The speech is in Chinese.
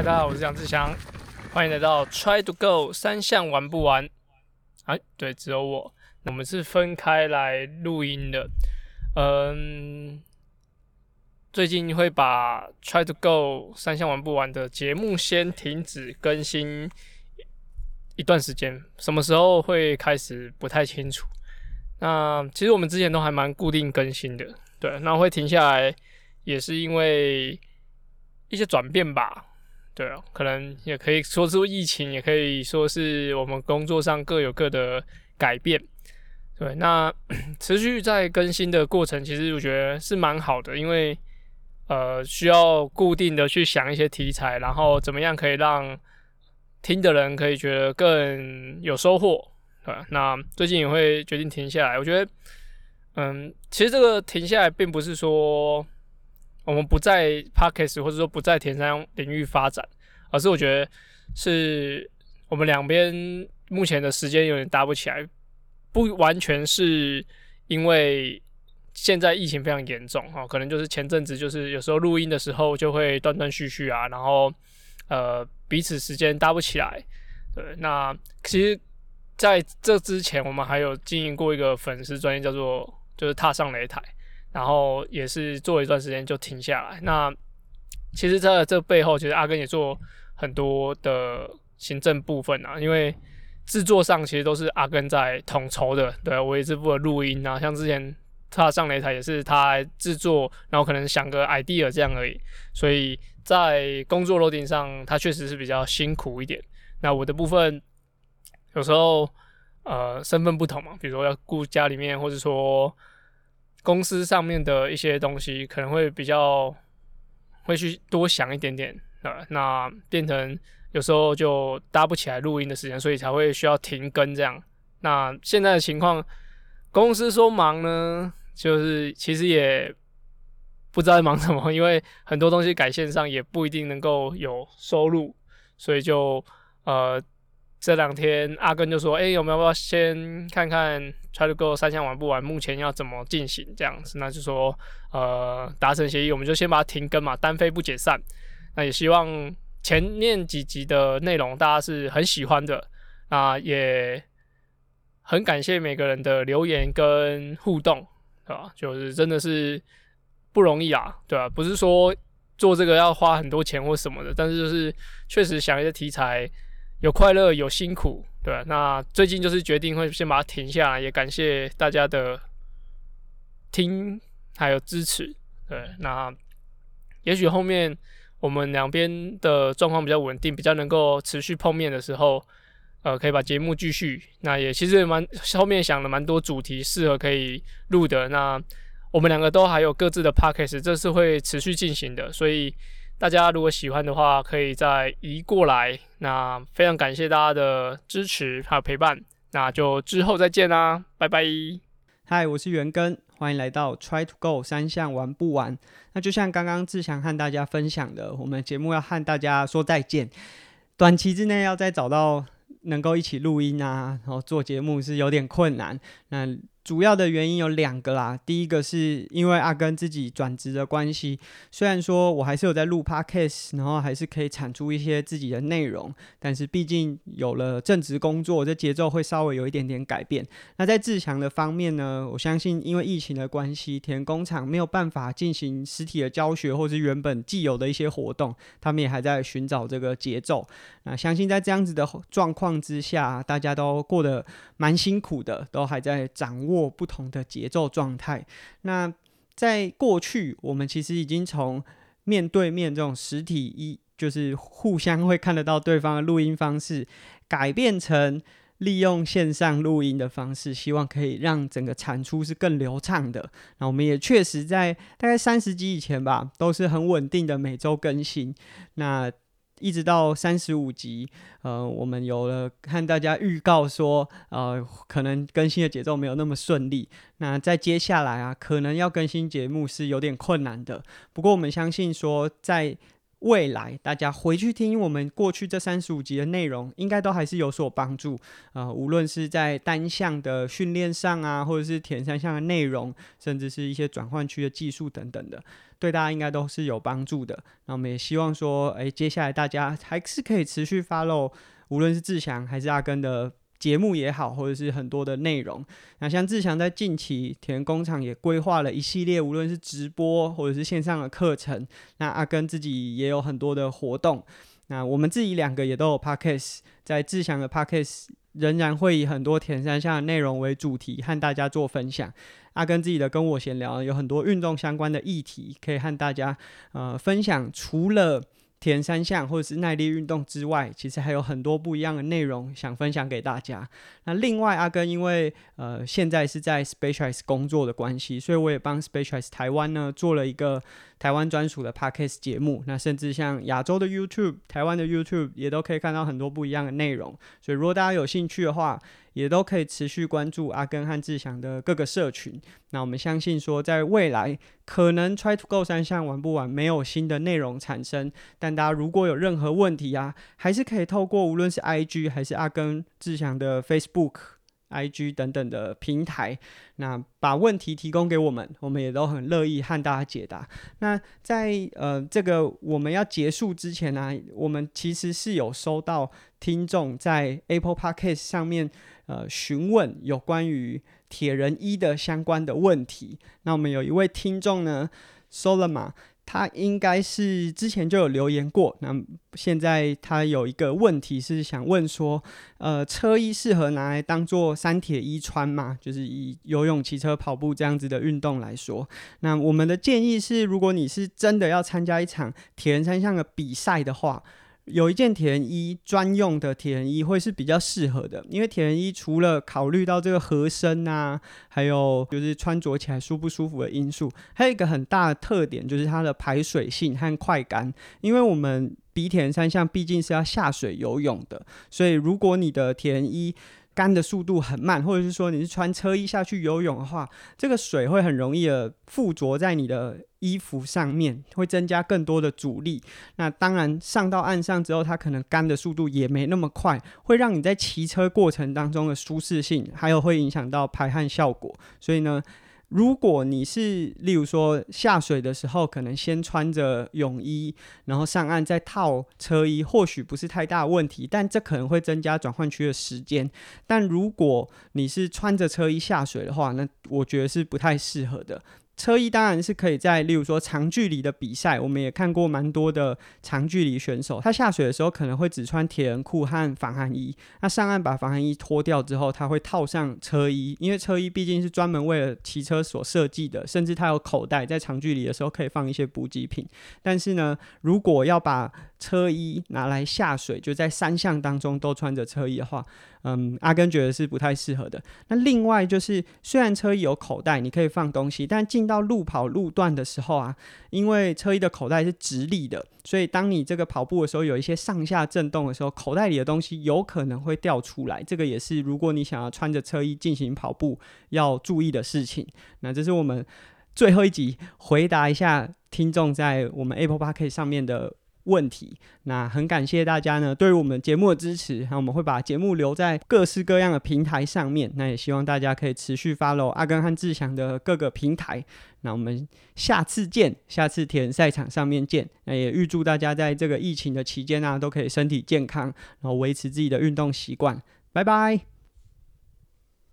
大家好，我是杨志祥，欢迎来到 Try to Go 三项玩不完？哎，对，只有我。我们是分开来录音的。嗯，最近会把 Try to Go 三项玩不完的节目先停止更新一段时间，什么时候会开始不太清楚。那其实我们之前都还蛮固定更新的，对，那会停下来也是因为一些转变吧。对啊，可能也可以说是疫情，也可以说是我们工作上各有各的改变。对，那 持续在更新的过程，其实我觉得是蛮好的，因为呃需要固定的去想一些题材，然后怎么样可以让听的人可以觉得更有收获。对，那最近也会决定停下来。我觉得，嗯，其实这个停下来并不是说。我们不在 Parkes 或者说不在田山领域发展，而是我觉得是我们两边目前的时间有点搭不起来，不完全是因为现在疫情非常严重哈，可能就是前阵子就是有时候录音的时候就会断断续续啊，然后呃彼此时间搭不起来。对，那其实在这之前我们还有经营过一个粉丝专业叫做就是踏上擂台。然后也是做了一段时间就停下来。那其实，在这背后，其实阿根也做很多的行政部分啊，因为制作上其实都是阿根在统筹的。对我也是负责录音啊，像之前他上擂台也是他制作，然后可能想个 idea 这样而已。所以在工作楼顶上，他确实是比较辛苦一点。那我的部分有时候呃身份不同嘛，比如说要顾家里面，或者说。公司上面的一些东西可能会比较会去多想一点点啊，那变成有时候就搭不起来录音的时间，所以才会需要停更这样。那现在的情况，公司说忙呢，就是其实也不知道在忙什么，因为很多东西改线上也不一定能够有收入，所以就呃。这两天阿根就说：“哎，有没有要先看看 Try to Go 三项玩不玩？目前要怎么进行这样子？那就说，呃，达成协议，我们就先把它停更嘛，单飞不解散。那也希望前面几集的内容大家是很喜欢的，那也很感谢每个人的留言跟互动，对吧？就是真的是不容易啊，对吧？不是说做这个要花很多钱或什么的，但是就是确实想一些题材。”有快乐，有辛苦，对那最近就是决定会先把它停下来，也感谢大家的听还有支持。对，那也许后面我们两边的状况比较稳定，比较能够持续碰面的时候，呃，可以把节目继续。那也其实蛮后面想了蛮多主题适合可以录的。那我们两个都还有各自的 p o c k e t 这是会持续进行的，所以。大家如果喜欢的话，可以再移过来。那非常感谢大家的支持还有陪伴，那就之后再见啦，拜拜。嗨，我是元根，欢迎来到 Try to Go 三项玩不完。那就像刚刚志祥和大家分享的，我们节目要和大家说再见，短期之内要再找到能够一起录音啊，然后做节目是有点困难。那主要的原因有两个啦，第一个是因为阿根自己转职的关系，虽然说我还是有在录 podcast，然后还是可以产出一些自己的内容，但是毕竟有了正职工作，这节奏会稍微有一点点改变。那在志强的方面呢，我相信因为疫情的关系，田工厂没有办法进行实体的教学，或是原本既有的一些活动，他们也还在寻找这个节奏。那相信在这样子的状况之下，大家都过得蛮辛苦的，都还在掌握。不同的节奏状态。那在过去，我们其实已经从面对面这种实体一，就是互相会看得到对方的录音方式，改变成利用线上录音的方式，希望可以让整个产出是更流畅的。那我们也确实在大概三十集以前吧，都是很稳定的每周更新。那一直到三十五集，呃，我们有了看大家预告说，呃，可能更新的节奏没有那么顺利。那在接下来啊，可能要更新节目是有点困难的。不过我们相信说，在未来大家回去听我们过去这三十五集的内容，应该都还是有所帮助。呃，无论是在单项的训练上啊，或者是田三项的内容，甚至是一些转换区的技术等等的，对大家应该都是有帮助的。那我们也希望说，诶，接下来大家还是可以持续 follow，无论是志祥还是阿根的。节目也好，或者是很多的内容，那像志强在近期田工厂也规划了一系列，无论是直播或者是线上的课程。那阿根自己也有很多的活动。那我们自己两个也都有 podcast，在志强的 podcast 仍然会以很多田山下的内容为主题，和大家做分享。阿根自己的跟我闲聊，有很多运动相关的议题可以和大家呃分享。除了田三项或者是耐力运动之外，其实还有很多不一样的内容想分享给大家。那另外，阿根因为呃现在是在 Specialize 工作的关系，所以我也帮 Specialize 台湾呢做了一个台湾专属的 Podcast 节目。那甚至像亚洲的 YouTube、台湾的 YouTube 也都可以看到很多不一样的内容。所以如果大家有兴趣的话，也都可以持续关注阿根和志祥的各个社群。那我们相信说，在未来可能 Try to Go 三项玩不完，没有新的内容产生。但大家如果有任何问题啊，还是可以透过无论是 IG 还是阿根志祥的 Facebook、IG 等等的平台，那把问题提供给我们，我们也都很乐意和大家解答。那在呃这个我们要结束之前呢，我们其实是有收到听众在 Apple Podcast 上面。呃，询问有关于铁人一的相关的问题。那我们有一位听众呢，Solomon，他应该是之前就有留言过。那现在他有一个问题是想问说，呃，车衣适合拿来当做三铁衣穿吗？就是以游泳、骑车、跑步这样子的运动来说，那我们的建议是，如果你是真的要参加一场铁人三项的比赛的话。有一件铁衣专用的铁衣会是比较适合的，因为铁衣除了考虑到这个合身啊，还有就是穿着起来舒不舒服的因素，还有一个很大的特点就是它的排水性和快干。因为我们鼻田三项毕竟是要下水游泳的，所以如果你的田衣干的速度很慢，或者是说你是穿车衣下去游泳的话，这个水会很容易的附着在你的衣服上面，会增加更多的阻力。那当然上到岸上之后，它可能干的速度也没那么快，会让你在骑车过程当中的舒适性，还有会影响到排汗效果。所以呢。如果你是，例如说下水的时候，可能先穿着泳衣，然后上岸再套车衣，或许不是太大问题，但这可能会增加转换区的时间。但如果你是穿着车衣下水的话，那我觉得是不太适合的。车衣当然是可以在，例如说长距离的比赛，我们也看过蛮多的长距离选手，他下水的时候可能会只穿铁人裤和防寒衣，他上岸把防寒衣脱掉之后，他会套上车衣，因为车衣毕竟是专门为了骑车所设计的，甚至它有口袋，在长距离的时候可以放一些补给品。但是呢，如果要把车衣拿来下水，就在三项当中都穿着车衣的话，嗯，阿根觉得是不太适合的。那另外就是，虽然车衣有口袋，你可以放东西，但进到路跑路段的时候啊，因为车衣的口袋是直立的，所以当你这个跑步的时候有一些上下震动的时候，口袋里的东西有可能会掉出来。这个也是如果你想要穿着车衣进行跑步要注意的事情。那这是我们最后一集回答一下听众在我们 Apple Park 上面的。问题，那很感谢大家呢，对于我们节目的支持。那我们会把节目留在各式各样的平台上面。那也希望大家可以持续 follow 阿根和志祥的各个平台。那我们下次见，下次田赛场上面见。那也预祝大家在这个疫情的期间啊，都可以身体健康，然后维持自己的运动习惯。拜拜。